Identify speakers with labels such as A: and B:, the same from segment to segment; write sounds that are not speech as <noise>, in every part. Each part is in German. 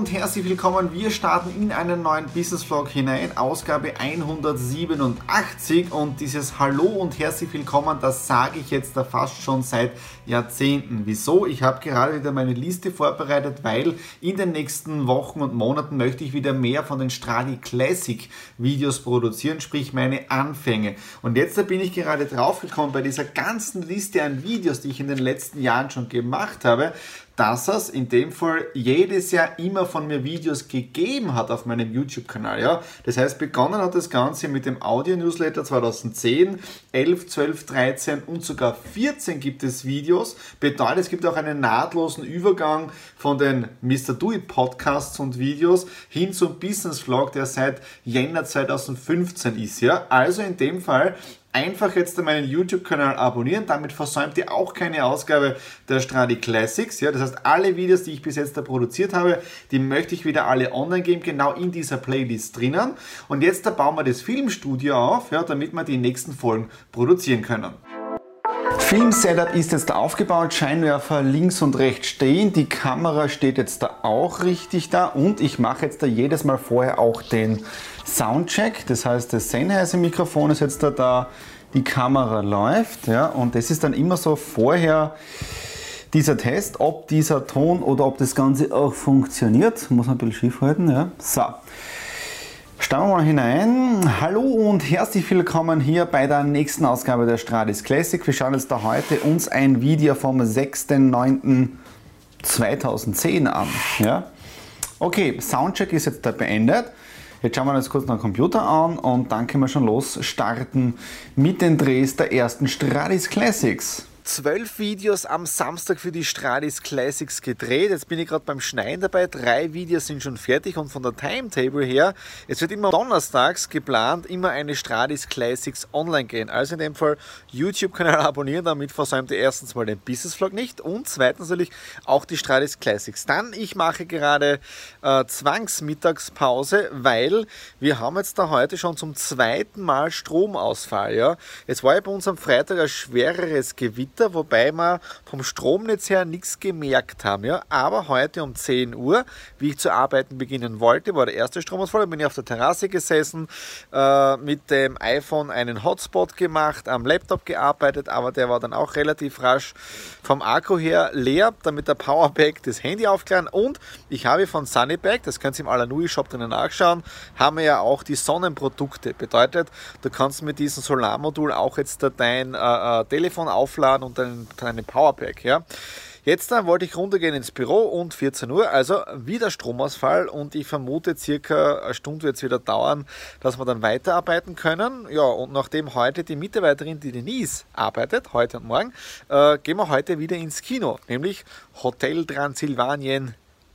A: und herzlich willkommen. Wir starten in einen neuen Business Vlog hinein, Ausgabe 187 und dieses Hallo und herzlich willkommen, das sage ich jetzt da fast schon seit Jahrzehnten. Wieso? Ich habe gerade wieder meine Liste vorbereitet, weil in den nächsten Wochen und Monaten möchte ich wieder mehr von den Stradi Classic Videos produzieren, sprich meine Anfänge. Und jetzt da bin ich gerade draufgekommen bei dieser ganzen Liste an Videos, die ich in den letzten Jahren schon gemacht habe, dass es in dem Fall jedes Jahr immer von mir Videos gegeben hat auf meinem YouTube-Kanal. Ja? Das heißt, begonnen hat das Ganze mit dem Audio-Newsletter 2010, 11, 12, 13 und sogar 14 gibt es Videos. Bedeutet, es gibt auch einen nahtlosen Übergang von den Mr. Do It Podcasts und Videos hin zum Business Vlog, der seit Jänner 2015 ist. Ja? Also in dem Fall einfach jetzt meinen YouTube-Kanal abonnieren. Damit versäumt ihr auch keine Ausgabe der Stradi Classics. Ja, das heißt, alle Videos, die ich bis jetzt da produziert habe, die möchte ich wieder alle online geben, genau in dieser Playlist drinnen. Und jetzt da bauen wir das Filmstudio auf, ja, damit wir die nächsten Folgen produzieren können. Film-Setup ist jetzt aufgebaut, Scheinwerfer links und rechts stehen, die Kamera steht jetzt da auch richtig da und ich mache jetzt da jedes Mal vorher auch den Soundcheck, das heißt das Sennheiser-Mikrofon ist jetzt da, da, die Kamera läuft ja, und das ist dann immer so vorher dieser Test, ob dieser Ton oder ob das Ganze auch funktioniert, muss man ein bisschen schief halten. Ja. So. Schauen wir mal hinein. Hallo und herzlich willkommen hier bei der nächsten Ausgabe der Stradis Classic. Wir schauen jetzt da heute uns ein Video vom 6.9.2010 an. Ja? Okay, Soundcheck ist jetzt da beendet. Jetzt schauen wir uns kurz den Computer an und dann können wir schon los starten mit den Drehs der ersten Stradis Classics zwölf Videos am Samstag für die Stradis Classics gedreht. Jetzt bin ich gerade beim Schneiden dabei. Drei Videos sind schon fertig und von der Timetable her, es wird immer donnerstags geplant, immer eine Stradis Classics online gehen. Also in dem Fall YouTube-Kanal <laughs> abonnieren, damit versäumt ihr erstens mal den Business Vlog nicht und zweitens natürlich auch die Stradis Classics. Dann, ich mache gerade äh, Zwangsmittagspause, weil wir haben jetzt da heute schon zum zweiten Mal Stromausfall. Ja? Es war ja bei uns am Freitag ein schwereres Gewitter Meter, wobei wir vom Stromnetz her nichts gemerkt haben. Ja. Aber heute um 10 Uhr, wie ich zu arbeiten beginnen wollte, war der erste Stromausfall. Da bin ich auf der Terrasse gesessen, äh, mit dem iPhone einen Hotspot gemacht, am Laptop gearbeitet, aber der war dann auch relativ rasch vom Akku her leer, damit der Powerbank das Handy aufklären. Und ich habe von Sunnyback, das könnt ihr im Alanui Shop drinnen nachschauen, haben wir ja auch die Sonnenprodukte. Bedeutet, du kannst mit diesem Solarmodul auch jetzt dein äh, äh, Telefon aufladen und dein, deine Powerpack. Ja. Jetzt dann wollte ich runtergehen ins Büro und 14 Uhr, also wieder Stromausfall und ich vermute circa eine Stunde wird es wieder dauern, dass wir dann weiterarbeiten können. Ja, und nachdem heute die Mitarbeiterin, die Denise arbeitet, heute und morgen, äh, gehen wir heute wieder ins Kino, nämlich Hotel Transsilvanien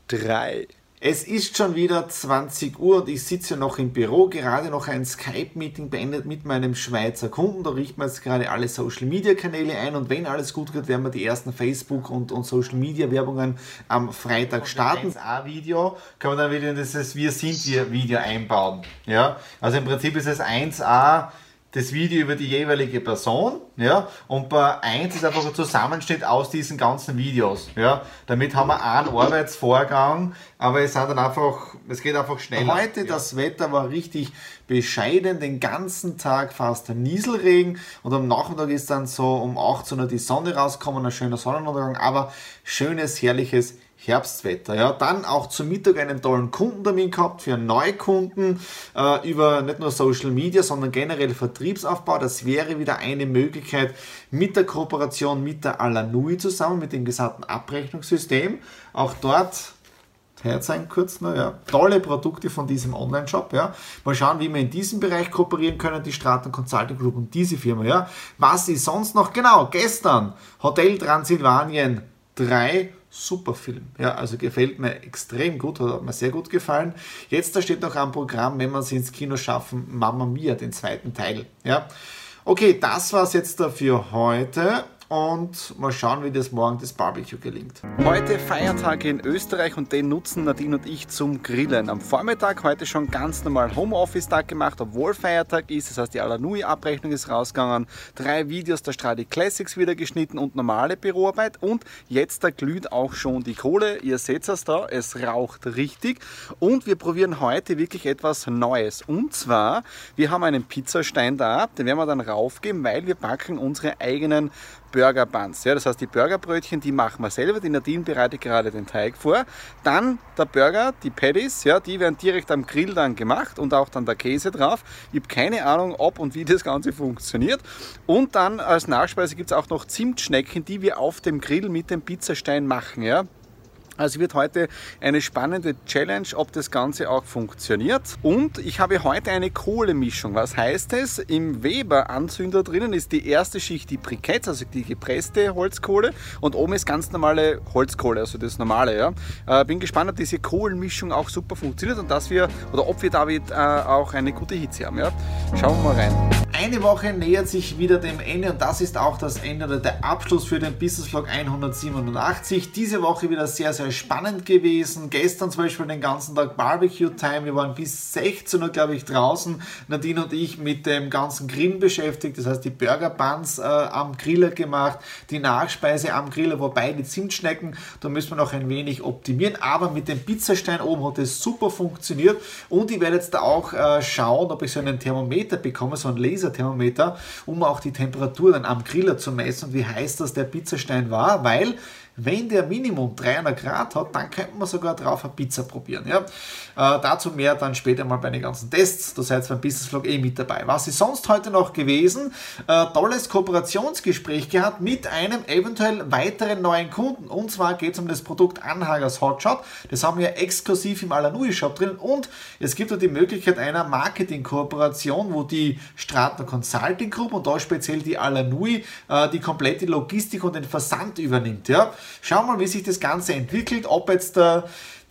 A: 3. Es ist schon wieder 20 Uhr und ich sitze noch im Büro, gerade noch ein Skype-Meeting beendet mit meinem Schweizer Kunden. Da richten wir jetzt gerade alle Social-Media-Kanäle ein und wenn alles gut geht, werden wir die ersten Facebook- und, und Social-Media-Werbungen am Freitag starten. Das 1A-Video kann man dann wieder in dieses Wir sind wir Video einbauen. Ja? Also im Prinzip ist es 1A das Video über die jeweilige Person, ja, und bei 1 ist einfach ein Zusammenschnitt aus diesen ganzen Videos, ja. Damit haben wir einen Arbeitsvorgang, aber es sind dann einfach, es geht einfach schneller. Heute, ja. das Wetter war richtig bescheiden den ganzen Tag fast Nieselregen und am Nachmittag ist dann so um 18 Uhr die Sonne rausgekommen, ein schöner Sonnenuntergang, aber schönes, herrliches Herbstwetter. Ja, dann auch zum Mittag einen tollen Kundentermin gehabt für Neukunden äh, über nicht nur Social Media, sondern generell Vertriebsaufbau. Das wäre wieder eine Möglichkeit mit der Kooperation mit der Alanui zusammen, mit dem gesamten Abrechnungssystem. Auch dort herzeigen kurz nur, ja. Tolle Produkte von diesem Online-Shop, ja. Mal schauen, wie wir in diesem Bereich kooperieren können, die Straten Consulting Group und diese Firma, ja. Was ist sonst noch? Genau, gestern Hotel Transsilvanien 3 super Film. Ja, also gefällt mir extrem gut, hat mir sehr gut gefallen. Jetzt da steht noch am Programm, wenn wir es ins Kino schaffen, Mamma Mia, den zweiten Teil. Ja. Okay, das war es jetzt dafür heute und mal schauen, wie das morgen das Barbecue gelingt. Heute Feiertage in Österreich und den nutzen Nadine und ich zum Grillen. Am Vormittag heute schon ganz normal Homeoffice-Tag gemacht, obwohl Feiertag ist. Das heißt, die Alanui-Abrechnung ist rausgegangen. Drei Videos der Stradi Classics wieder geschnitten und normale Büroarbeit. Und jetzt da glüht auch schon die Kohle. Ihr seht es da, es raucht richtig. Und wir probieren heute wirklich etwas Neues. Und zwar, wir haben einen Pizzastein da, den werden wir dann raufgeben, weil wir backen unsere eigenen Burger Buns. Ja, das heißt, die Burgerbrötchen, die machen wir selber. Die Nadine bereitet gerade den Teig vor. Dann der Burger, die Patties, ja, die werden direkt am Grill dann gemacht und auch dann der Käse drauf. Ich habe keine Ahnung, ob und wie das Ganze funktioniert. Und dann als Nachspeise gibt es auch noch Zimtschnecken, die wir auf dem Grill mit dem Pizzastein machen. Ja. Also wird heute eine spannende Challenge, ob das Ganze auch funktioniert. Und ich habe heute eine Kohlemischung. Was heißt es? Im Weber-Anzünder drinnen ist die erste Schicht die Briketts, also die gepresste Holzkohle. Und oben ist ganz normale Holzkohle, also das normale. Ja. Äh, bin gespannt, ob diese Kohlenmischung auch super funktioniert und dass wir, oder ob wir damit äh, auch eine gute Hitze haben. Ja. Schauen wir mal rein. Eine Woche nähert sich wieder dem Ende und das ist auch das Ende oder der Abschluss für den Business Vlog 187. Diese Woche wieder sehr, sehr spannend gewesen. Gestern zum Beispiel den ganzen Tag Barbecue Time. Wir waren bis 16 Uhr, glaube ich, draußen. Nadine und ich mit dem ganzen Grillen beschäftigt. Das heißt, die Burger Buns äh, am Griller gemacht, die Nachspeise am Griller, wobei die Zimtschnecken, da müssen wir noch ein wenig optimieren. Aber mit dem Pizzastein oben hat es super funktioniert. Und ich werde jetzt da auch äh, schauen, ob ich so einen Thermometer bekomme, so ein Laser Laserthermometer, um auch die Temperatur dann am Griller zu messen. Und wie heiß das der Pizzastein war, weil wenn der Minimum 300 Grad hat, dann könnte man sogar drauf eine Pizza probieren. Ja? Äh, dazu mehr dann später mal bei den ganzen Tests. Da seid ihr beim Business Vlog eh mit dabei. Was ist sonst heute noch gewesen? Äh, tolles Kooperationsgespräch gehabt mit einem eventuell weiteren neuen Kunden. Und zwar geht es um das Produkt Anhagers Hotshot. Das haben wir exklusiv im Alanui Shop drin. Und es gibt da die Möglichkeit einer Marketing-Kooperation, wo die Stratner Consulting Group und da speziell die Alanui äh, die komplette Logistik und den Versand übernimmt. Ja? Schauen wir mal, wie sich das Ganze entwickelt, ob jetzt äh,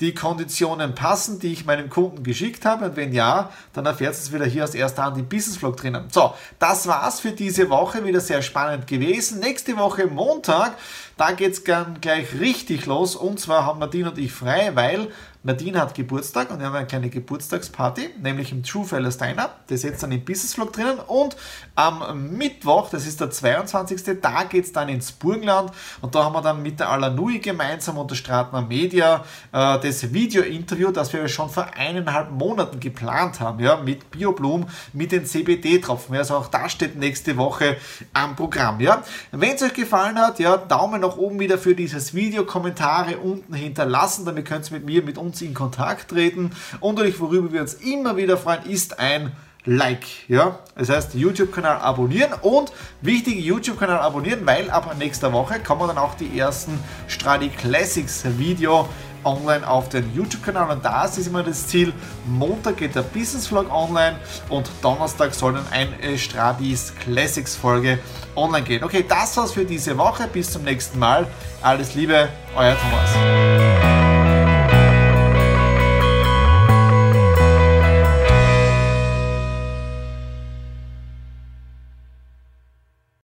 A: die Konditionen passen, die ich meinem Kunden geschickt habe. Und wenn ja, dann erfährt es wieder hier aus erster Hand im Business Vlog drinnen. So, das war's für diese Woche. Wieder sehr spannend gewesen. Nächste Woche Montag, da geht's dann gleich richtig los. Und zwar haben Nadine und ich frei, weil Nadine hat Geburtstag und wir haben eine kleine Geburtstagsparty, nämlich im True Fellas Diner. Das ist jetzt dann im Business Vlog drinnen. Und am Mittwoch, das ist der 22. Da geht es dann ins Burgenland und da haben wir dann mit der Alanui gemeinsam und der Stratner Media äh, das Video-Interview, das wir schon vor eineinhalb Monaten geplant haben, ja, mit BioBloom, mit den CBD-Tropfen. Also auch das steht nächste Woche am Programm. Ja. Wenn es euch gefallen hat, ja, Daumen nach oben wieder für dieses Video, Kommentare unten hinterlassen, damit könnt ihr mit mir, mit uns in Kontakt treten. Und natürlich, worüber wir uns immer wieder freuen, ist ein Like. Ja? Das heißt, YouTube-Kanal abonnieren und wichtig, YouTube-Kanal abonnieren, weil ab nächster Woche kommen dann auch die ersten Stradi Classics Video online auf den YouTube-Kanal und das ist immer das Ziel. Montag geht der Business Vlog online und Donnerstag soll dann eine Stradis Classics Folge online gehen. Okay, das war's für diese Woche. Bis zum nächsten Mal. Alles Liebe, euer Thomas.